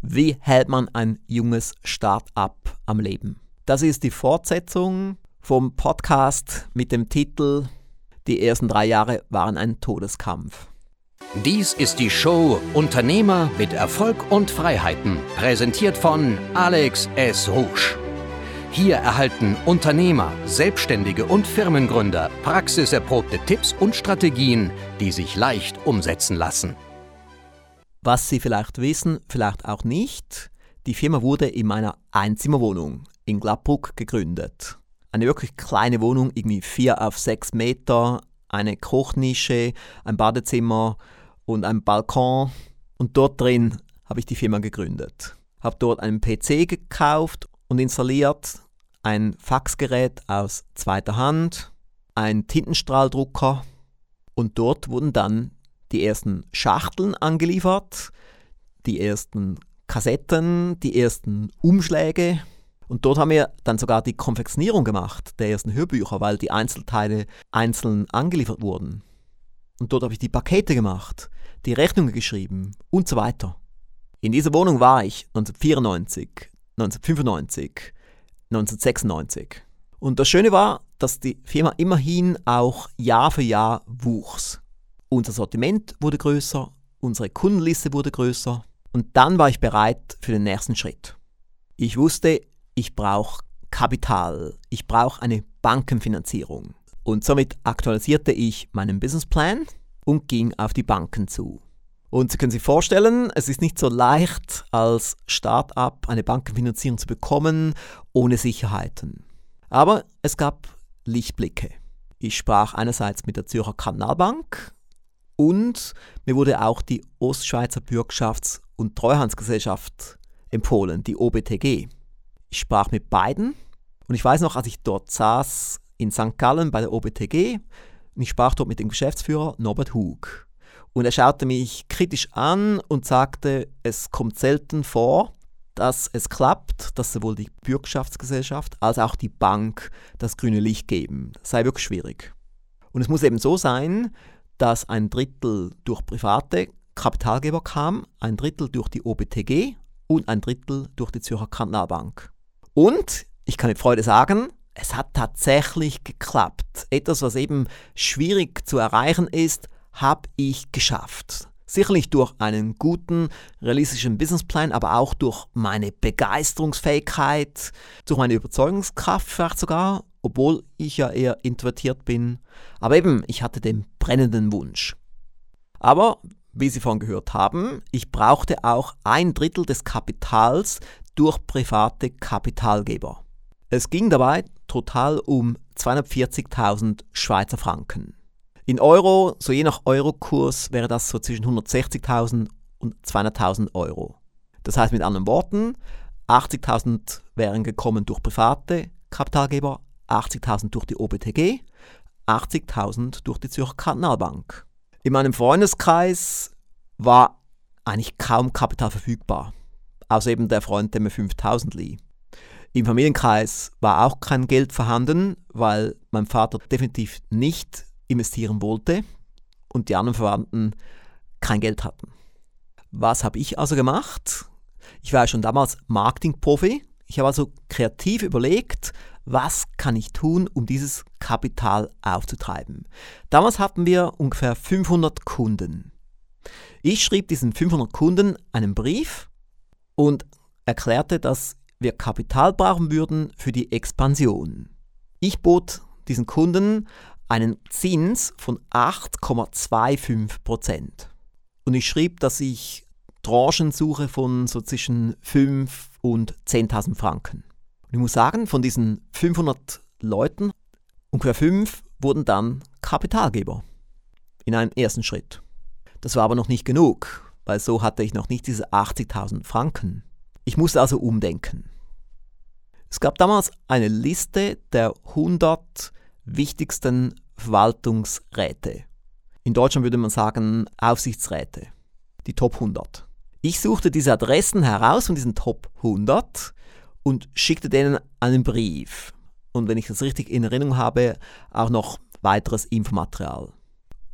Wie hält man ein junges Start-up am Leben? Das ist die Fortsetzung vom Podcast mit dem Titel Die ersten drei Jahre waren ein Todeskampf. Dies ist die Show Unternehmer mit Erfolg und Freiheiten, präsentiert von Alex S. Rouge. Hier erhalten Unternehmer, Selbstständige und Firmengründer praxiserprobte Tipps und Strategien, die sich leicht umsetzen lassen. Was Sie vielleicht wissen, vielleicht auch nicht, die Firma wurde in meiner Einzimmerwohnung in Gladbruck gegründet. Eine wirklich kleine Wohnung, irgendwie 4 auf 6 Meter, eine Kochnische, ein Badezimmer und ein Balkon. Und dort drin habe ich die Firma gegründet. Habe dort einen PC gekauft und installiert, ein Faxgerät aus zweiter Hand, ein Tintenstrahldrucker und dort wurden dann die ersten Schachteln angeliefert, die ersten Kassetten, die ersten Umschläge. Und dort haben wir dann sogar die Konfektionierung gemacht der ersten Hörbücher, weil die Einzelteile einzeln angeliefert wurden. Und dort habe ich die Pakete gemacht, die Rechnungen geschrieben und so weiter. In dieser Wohnung war ich 1994, 1995, 1996. Und das Schöne war, dass die Firma immerhin auch Jahr für Jahr wuchs. Unser Sortiment wurde größer, unsere Kundenliste wurde größer und dann war ich bereit für den nächsten Schritt. Ich wusste, ich brauche Kapital, ich brauche eine Bankenfinanzierung und somit aktualisierte ich meinen Businessplan und ging auf die Banken zu. Und Sie können sich vorstellen, es ist nicht so leicht, als Start-up eine Bankenfinanzierung zu bekommen ohne Sicherheiten. Aber es gab Lichtblicke. Ich sprach einerseits mit der Zürcher Kanalbank und mir wurde auch die Ostschweizer Bürgschafts- und Treuhandsgesellschaft empfohlen, die OBTG. Ich sprach mit beiden und ich weiß noch, als ich dort saß in St. Gallen bei der OBTG, und ich sprach dort mit dem Geschäftsführer Norbert Hug. Und er schaute mich kritisch an und sagte, es kommt selten vor, dass es klappt, dass sowohl die Bürgschaftsgesellschaft als auch die Bank das grüne Licht geben. Das sei wirklich schwierig. Und es muss eben so sein, dass ein Drittel durch private Kapitalgeber kam, ein Drittel durch die OBTG und ein Drittel durch die Zürcher Kantonalbank. Und ich kann mit Freude sagen, es hat tatsächlich geklappt. Etwas, was eben schwierig zu erreichen ist, habe ich geschafft. Sicherlich durch einen guten, realistischen Businessplan, aber auch durch meine Begeisterungsfähigkeit, durch meine Überzeugungskraft vielleicht sogar obwohl ich ja eher introvertiert bin. Aber eben, ich hatte den brennenden Wunsch. Aber, wie Sie vorhin gehört haben, ich brauchte auch ein Drittel des Kapitals durch private Kapitalgeber. Es ging dabei total um 240.000 Schweizer Franken. In Euro, so je nach Eurokurs, wäre das so zwischen 160.000 und 200.000 Euro. Das heißt mit anderen Worten, 80.000 wären gekommen durch private Kapitalgeber, 80.000 durch die OBTG, 80.000 durch die Zürcher Kantonalbank. In meinem Freundeskreis war eigentlich kaum Kapital verfügbar, außer eben der Freund, der mir 5.000 lieh. Im Familienkreis war auch kein Geld vorhanden, weil mein Vater definitiv nicht investieren wollte und die anderen Verwandten kein Geld hatten. Was habe ich also gemacht? Ich war schon damals Marketingprofi. Ich habe also kreativ überlegt, was kann ich tun, um dieses Kapital aufzutreiben. Damals hatten wir ungefähr 500 Kunden. Ich schrieb diesen 500 Kunden einen Brief und erklärte, dass wir Kapital brauchen würden für die Expansion. Ich bot diesen Kunden einen Zins von 8,25% Und ich schrieb, dass ich Tranchen suche von so zwischen 5 und 10.000 Franken. Und ich muss sagen, von diesen 500 Leuten, ungefähr fünf wurden dann Kapitalgeber in einem ersten Schritt. Das war aber noch nicht genug, weil so hatte ich noch nicht diese 80.000 Franken. Ich musste also umdenken. Es gab damals eine Liste der 100 wichtigsten Verwaltungsräte. In Deutschland würde man sagen Aufsichtsräte, die Top 100. Ich suchte diese Adressen heraus von diesen Top 100 und schickte denen einen Brief. Und wenn ich das richtig in Erinnerung habe, auch noch weiteres Infomaterial.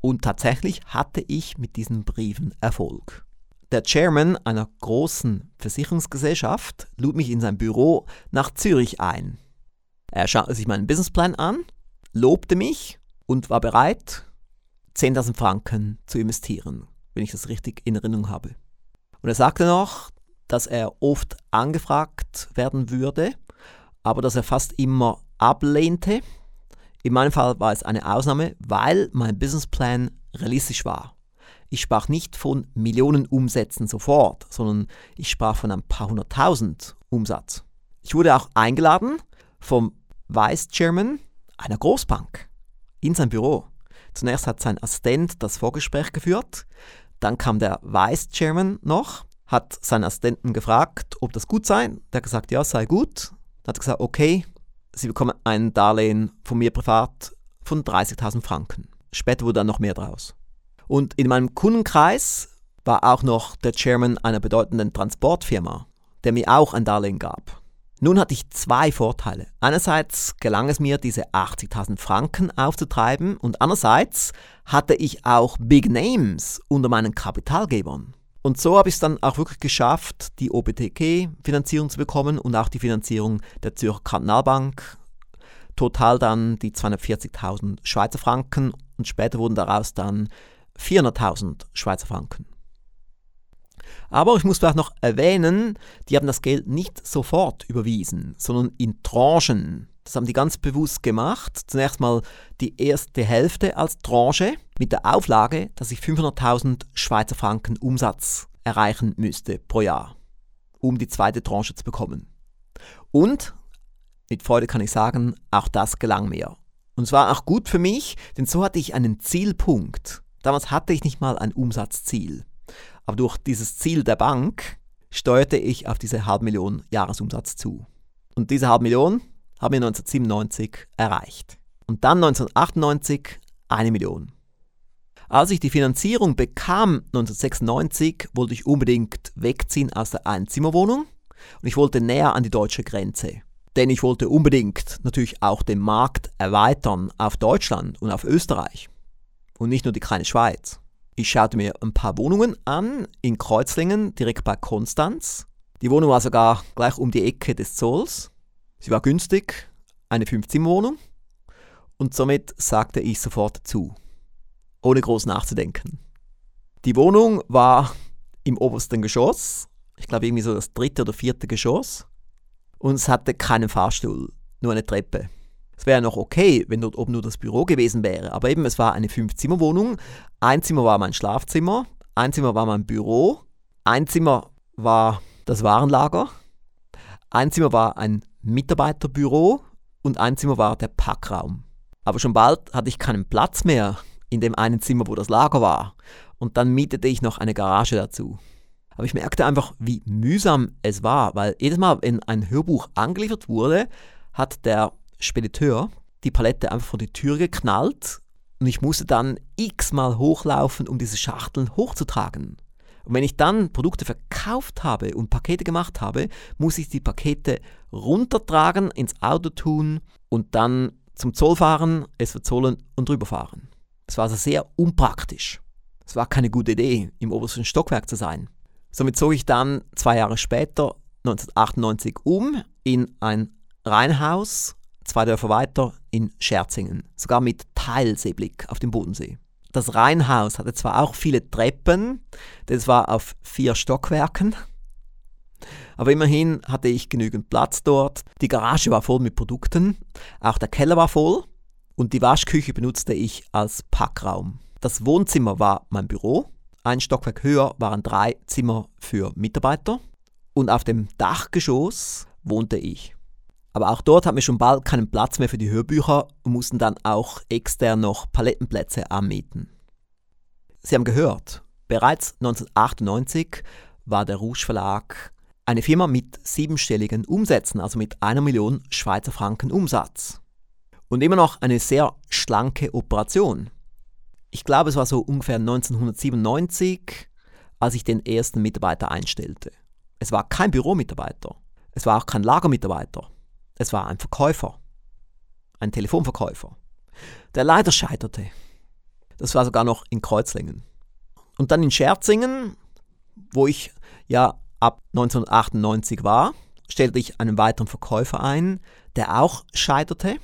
Und tatsächlich hatte ich mit diesen Briefen Erfolg. der Chairman einer großen Versicherungsgesellschaft lud mich in sein Büro nach Zürich ein. Er schaute sich meinen Businessplan an, lobte mich und war bereit, 10.000 Franken zu investieren, wenn ich das richtig in Erinnerung habe. Und er sagte noch, dass er oft angefragt werden würde, aber dass er fast immer ablehnte. In meinem Fall war es eine Ausnahme, weil mein Businessplan realistisch war. Ich sprach nicht von Millionen Umsätzen sofort, sondern ich sprach von ein paar hunderttausend Umsatz. Ich wurde auch eingeladen vom Vice Chairman einer Großbank in sein Büro. Zunächst hat sein Assistent das Vorgespräch geführt, dann kam der Vice Chairman noch, hat seinen Assistenten gefragt, ob das gut sei. Der hat gesagt, ja, sei gut. Hat gesagt, okay, Sie bekommen ein Darlehen von mir privat von 30.000 Franken. Später wurde dann noch mehr draus. Und in meinem Kundenkreis war auch noch der Chairman einer bedeutenden Transportfirma, der mir auch ein Darlehen gab. Nun hatte ich zwei Vorteile. Einerseits gelang es mir, diese 80.000 Franken aufzutreiben und andererseits hatte ich auch Big Names unter meinen Kapitalgebern. Und so habe ich es dann auch wirklich geschafft, die OBTG-Finanzierung zu bekommen und auch die Finanzierung der Zürcher Kantonalbank. Total dann die 240.000 Schweizer Franken und später wurden daraus dann 400.000 Schweizer Franken. Aber ich muss vielleicht noch erwähnen, die haben das Geld nicht sofort überwiesen, sondern in Tranchen. Das haben die ganz bewusst gemacht. Zunächst mal die erste Hälfte als Tranche mit der Auflage, dass ich 500.000 Schweizer Franken Umsatz erreichen müsste pro Jahr, um die zweite Tranche zu bekommen. Und mit Freude kann ich sagen, auch das gelang mir. Und es war auch gut für mich, denn so hatte ich einen Zielpunkt. Damals hatte ich nicht mal ein Umsatzziel. Aber durch dieses Ziel der Bank steuerte ich auf diese halbe Million Jahresumsatz zu. Und diese halbe Million haben wir 1997 erreicht. Und dann 1998 eine Million. Als ich die Finanzierung bekam 1996, wollte ich unbedingt wegziehen aus der Einzimmerwohnung und ich wollte näher an die deutsche Grenze. Denn ich wollte unbedingt natürlich auch den Markt erweitern auf Deutschland und auf Österreich und nicht nur die kleine Schweiz. Ich schaute mir ein paar Wohnungen an in Kreuzlingen, direkt bei Konstanz. Die Wohnung war sogar gleich um die Ecke des Zolls. Sie war günstig, eine Fünf-Zimmer-Wohnung. Und somit sagte ich sofort zu, ohne groß nachzudenken. Die Wohnung war im obersten Geschoss, ich glaube irgendwie so das dritte oder vierte Geschoss. Und es hatte keinen Fahrstuhl, nur eine Treppe. Es wäre noch okay, wenn dort oben nur das Büro gewesen wäre. Aber eben, es war eine Fünf-Zimmer-Wohnung. Ein Zimmer war mein Schlafzimmer, ein Zimmer war mein Büro, ein Zimmer war das Warenlager, ein Zimmer war ein Mitarbeiterbüro und ein Zimmer war der Packraum. Aber schon bald hatte ich keinen Platz mehr in dem einen Zimmer, wo das Lager war. Und dann mietete ich noch eine Garage dazu. Aber ich merkte einfach, wie mühsam es war, weil jedes Mal, wenn ein Hörbuch angeliefert wurde, hat der Spediteur die Palette einfach vor die Tür geknallt und ich musste dann x-mal hochlaufen, um diese Schachteln hochzutragen. Und wenn ich dann Produkte verkauft habe und Pakete gemacht habe, muss ich die Pakete runtertragen, ins Auto tun und dann zum Zoll fahren, es verzollen und rüberfahren. Es war also sehr unpraktisch. Es war keine gute Idee, im obersten Stockwerk zu sein. Somit zog ich dann zwei Jahre später, 1998, um in ein Reihenhaus zwei Dörfer weiter in Scherzingen, sogar mit Teilseeblick auf den Bodensee. Das Reihenhaus hatte zwar auch viele Treppen, das war auf vier Stockwerken, aber immerhin hatte ich genügend Platz dort. Die Garage war voll mit Produkten, auch der Keller war voll und die Waschküche benutzte ich als Packraum. Das Wohnzimmer war mein Büro, ein Stockwerk höher waren drei Zimmer für Mitarbeiter und auf dem Dachgeschoss wohnte ich. Aber auch dort hatten wir schon bald keinen Platz mehr für die Hörbücher und mussten dann auch extern noch Palettenplätze anmieten. Sie haben gehört, bereits 1998 war der Rouge Verlag eine Firma mit siebenstelligen Umsätzen, also mit einer Million Schweizer Franken Umsatz. Und immer noch eine sehr schlanke Operation. Ich glaube, es war so ungefähr 1997, als ich den ersten Mitarbeiter einstellte. Es war kein Büromitarbeiter. Es war auch kein Lagermitarbeiter. Es war ein Verkäufer, ein Telefonverkäufer, der leider scheiterte. Das war sogar noch in Kreuzlingen. Und dann in Scherzingen wo ich ja ab 1998 war, stellte ich einen weiteren Verkäufer ein, der auch scheiterte.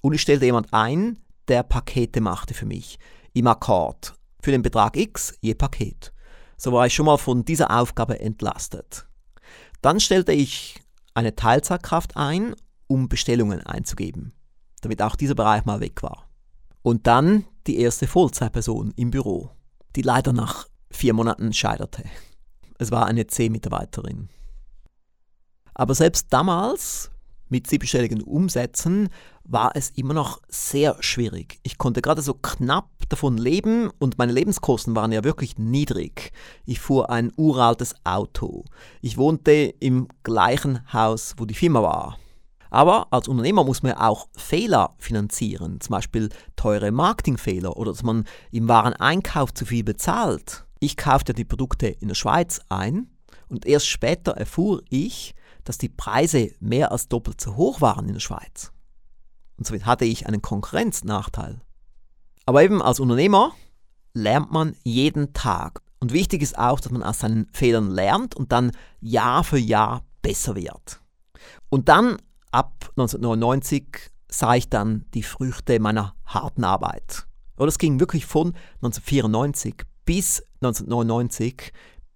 Und ich stellte jemand ein, der Pakete machte für mich im Akkord für den Betrag X je Paket. So war ich schon mal von dieser Aufgabe entlastet. Dann stellte ich eine Teilzeitkraft ein, um Bestellungen einzugeben, damit auch dieser Bereich mal weg war. Und dann die erste Vollzeitperson im Büro, die leider nach vier Monaten scheiterte. Es war eine C-Mitarbeiterin. Aber selbst damals, mit siebenstelligen Umsätzen, war es immer noch sehr schwierig. Ich konnte gerade so knapp davon leben und meine Lebenskosten waren ja wirklich niedrig. Ich fuhr ein uraltes Auto. Ich wohnte im gleichen Haus, wo die Firma war. Aber als Unternehmer muss man auch Fehler finanzieren, zum Beispiel teure Marketingfehler oder dass man im Wareneinkauf zu viel bezahlt. Ich kaufte die Produkte in der Schweiz ein und erst später erfuhr ich, dass die Preise mehr als doppelt so hoch waren in der Schweiz. Und somit hatte ich einen Konkurrenznachteil. Aber eben als Unternehmer lernt man jeden Tag. Und wichtig ist auch, dass man aus seinen Fehlern lernt und dann Jahr für Jahr besser wird. Und dann, ab 1999, sah ich dann die Früchte meiner harten Arbeit. Und es ging wirklich von 1994 bis 1999,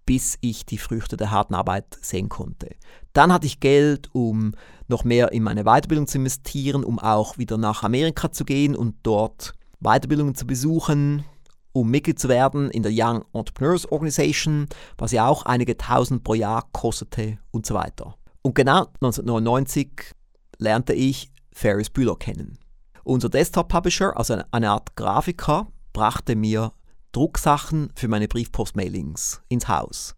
bis ich die Früchte der harten Arbeit sehen konnte. Dann hatte ich Geld, um noch mehr in meine Weiterbildung zu investieren, um auch wieder nach Amerika zu gehen und dort Weiterbildungen zu besuchen, um Mitglied zu werden in der Young Entrepreneurs Organization, was ja auch einige tausend pro Jahr kostete und so weiter. Und genau 1999 lernte ich Ferris Bühler kennen. Unser Desktop-Publisher, also eine Art Grafiker, brachte mir Drucksachen für meine Briefpost-Mailings ins Haus.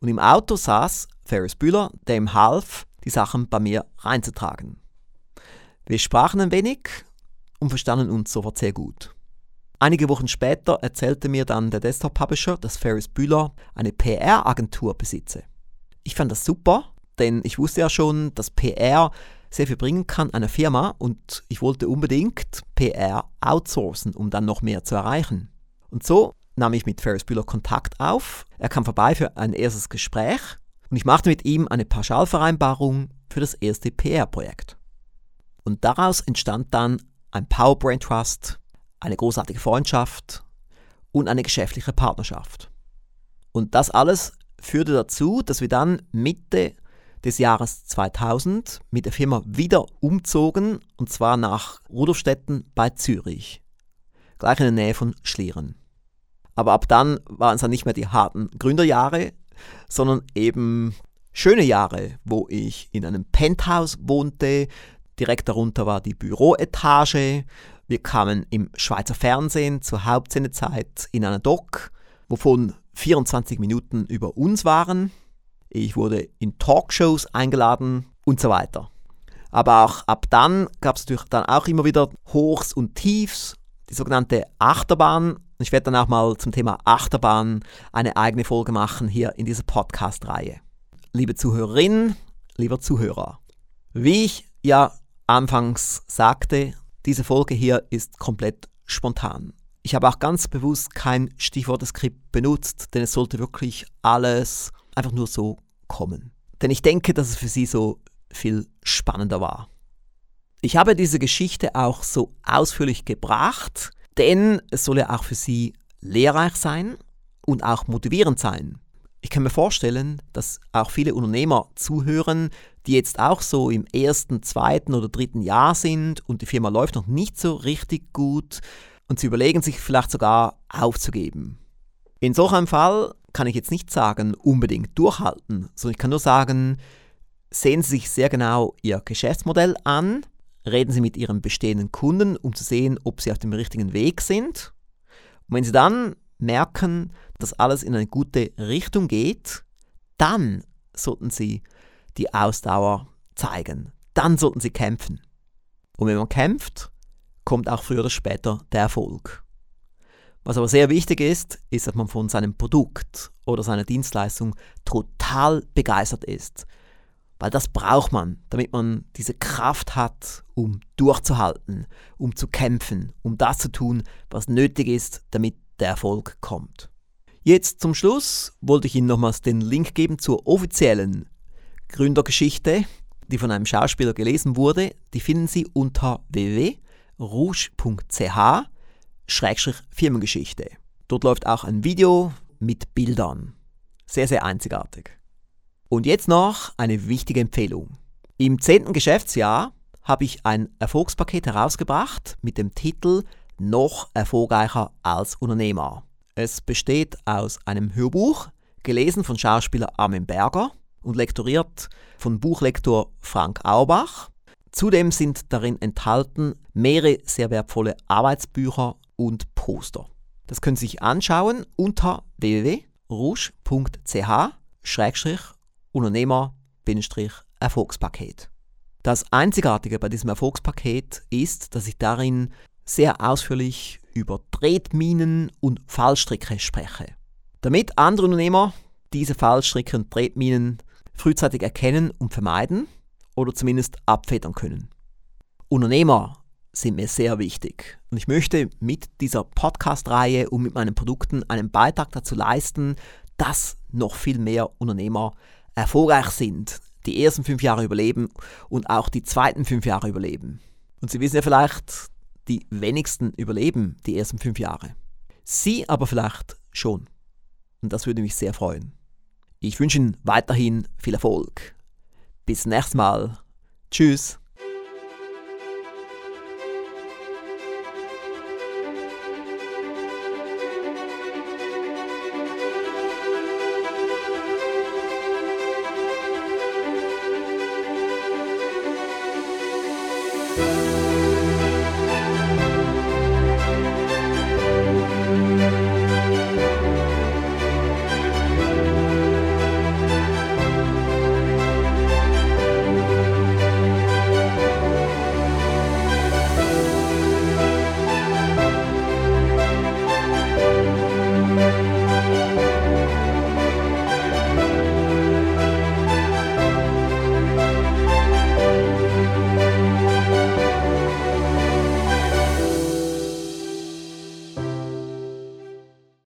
Und im Auto saß Ferris Bühler, der ihm half, die Sachen bei mir reinzutragen. Wir sprachen ein wenig und verstanden uns sofort sehr gut. Einige Wochen später erzählte mir dann der Desktop-Publisher, dass Ferris Bühler eine PR-Agentur besitze. Ich fand das super, denn ich wusste ja schon, dass PR sehr viel bringen kann einer Firma und ich wollte unbedingt PR outsourcen, um dann noch mehr zu erreichen. Und so nahm ich mit Ferris Bühler Kontakt auf. Er kam vorbei für ein erstes Gespräch und ich machte mit ihm eine Pauschalvereinbarung für das erste PR-Projekt. Und daraus entstand dann ein Power Brain Trust, eine großartige Freundschaft und eine geschäftliche Partnerschaft. Und das alles führte dazu, dass wir dann Mitte des Jahres 2000 mit der Firma wieder umzogen und zwar nach Rudolfstetten bei Zürich, gleich in der Nähe von Schlieren. Aber ab dann waren es dann nicht mehr die harten Gründerjahre, sondern eben schöne Jahre, wo ich in einem Penthouse wohnte. Direkt darunter war die Büroetage. Wir kamen im Schweizer Fernsehen zur Hauptsendezeit in einer Doc, wovon 24 Minuten über uns waren. Ich wurde in Talkshows eingeladen und so weiter. Aber auch ab dann gab es natürlich dann auch immer wieder Hochs und Tiefs, die sogenannte Achterbahn ich werde dann auch mal zum Thema Achterbahn eine eigene Folge machen hier in dieser Podcast-Reihe. Liebe Zuhörerin, lieber Zuhörer, wie ich ja anfangs sagte, diese Folge hier ist komplett spontan. Ich habe auch ganz bewusst kein Stichworteskript benutzt, denn es sollte wirklich alles einfach nur so kommen. Denn ich denke, dass es für Sie so viel spannender war. Ich habe diese Geschichte auch so ausführlich gebracht, denn es soll ja auch für sie lehrreich sein und auch motivierend sein. Ich kann mir vorstellen, dass auch viele Unternehmer zuhören, die jetzt auch so im ersten, zweiten oder dritten Jahr sind und die Firma läuft noch nicht so richtig gut und sie überlegen sich vielleicht sogar aufzugeben. In solch einem Fall kann ich jetzt nicht sagen, unbedingt durchhalten, sondern ich kann nur sagen, sehen Sie sich sehr genau Ihr Geschäftsmodell an reden Sie mit Ihren bestehenden Kunden, um zu sehen, ob sie auf dem richtigen Weg sind. Und wenn Sie dann merken, dass alles in eine gute Richtung geht, dann sollten Sie die Ausdauer zeigen. Dann sollten Sie kämpfen. Und wenn man kämpft, kommt auch früher oder später der Erfolg. Was aber sehr wichtig ist, ist, dass man von seinem Produkt oder seiner Dienstleistung total begeistert ist. Weil das braucht man, damit man diese Kraft hat, um durchzuhalten, um zu kämpfen, um das zu tun, was nötig ist, damit der Erfolg kommt. Jetzt zum Schluss wollte ich Ihnen nochmals den Link geben zur offiziellen Gründergeschichte, die von einem Schauspieler gelesen wurde. Die finden Sie unter www.rouge.ch-firmengeschichte. Dort läuft auch ein Video mit Bildern. Sehr, sehr einzigartig. Und jetzt noch eine wichtige Empfehlung. Im zehnten Geschäftsjahr habe ich ein Erfolgspaket herausgebracht mit dem Titel Noch erfolgreicher als Unternehmer. Es besteht aus einem Hörbuch, gelesen von Schauspieler Armin Berger und lektoriert von Buchlektor Frank Aubach. Zudem sind darin enthalten mehrere sehr wertvolle Arbeitsbücher und Poster. Das können Sie sich anschauen unter www.rouge.ch-Unternehmer-Erfolgspaket. Das Einzigartige bei diesem Erfolgspaket ist, dass ich darin sehr ausführlich über Tretminen und Fallstricke spreche. Damit andere Unternehmer diese Fallstricke und Tretminen frühzeitig erkennen und vermeiden oder zumindest abfedern können. Unternehmer sind mir sehr wichtig und ich möchte mit dieser Podcast-Reihe und mit meinen Produkten einen Beitrag dazu leisten, dass noch viel mehr Unternehmer erfolgreich sind, die ersten fünf Jahre überleben und auch die zweiten fünf Jahre überleben. Und Sie wissen ja vielleicht, die wenigsten überleben die ersten fünf Jahre. Sie aber vielleicht schon. Und das würde mich sehr freuen. Ich wünsche Ihnen weiterhin viel Erfolg. Bis nächstes Mal. Tschüss.